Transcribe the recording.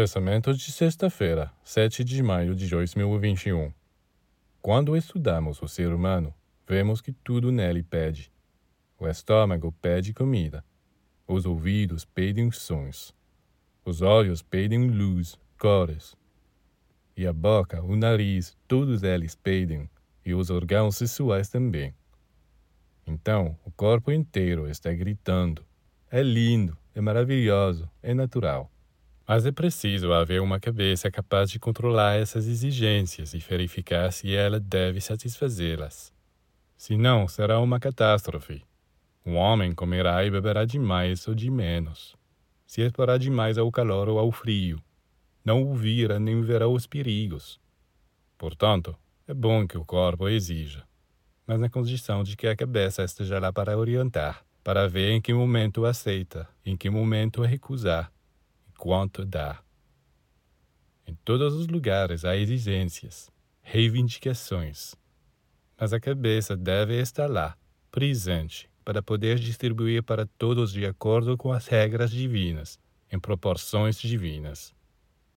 Pensamento de sexta-feira, 7 de maio de 2021. Quando estudamos o ser humano, vemos que tudo nele pede. O estômago pede comida. Os ouvidos pedem sons. Os olhos pedem luz, cores. E a boca, o nariz, todos eles pedem, e os órgãos sexuais também. Então, o corpo inteiro está gritando. É lindo, é maravilhoso, é natural. Mas é preciso haver uma cabeça capaz de controlar essas exigências e verificar se ela deve satisfazê-las. Senão, será uma catástrofe. O homem comerá e beberá demais ou de menos. Se exporá demais ao calor ou ao frio. Não ouvira nem verá os perigos. Portanto, é bom que o corpo exija mas na condição de que a cabeça esteja lá para orientar, para ver em que momento aceita, em que momento recusar quanto dar. Em todos os lugares há exigências, reivindicações, mas a cabeça deve estar lá, presente, para poder distribuir para todos de acordo com as regras divinas, em proporções divinas.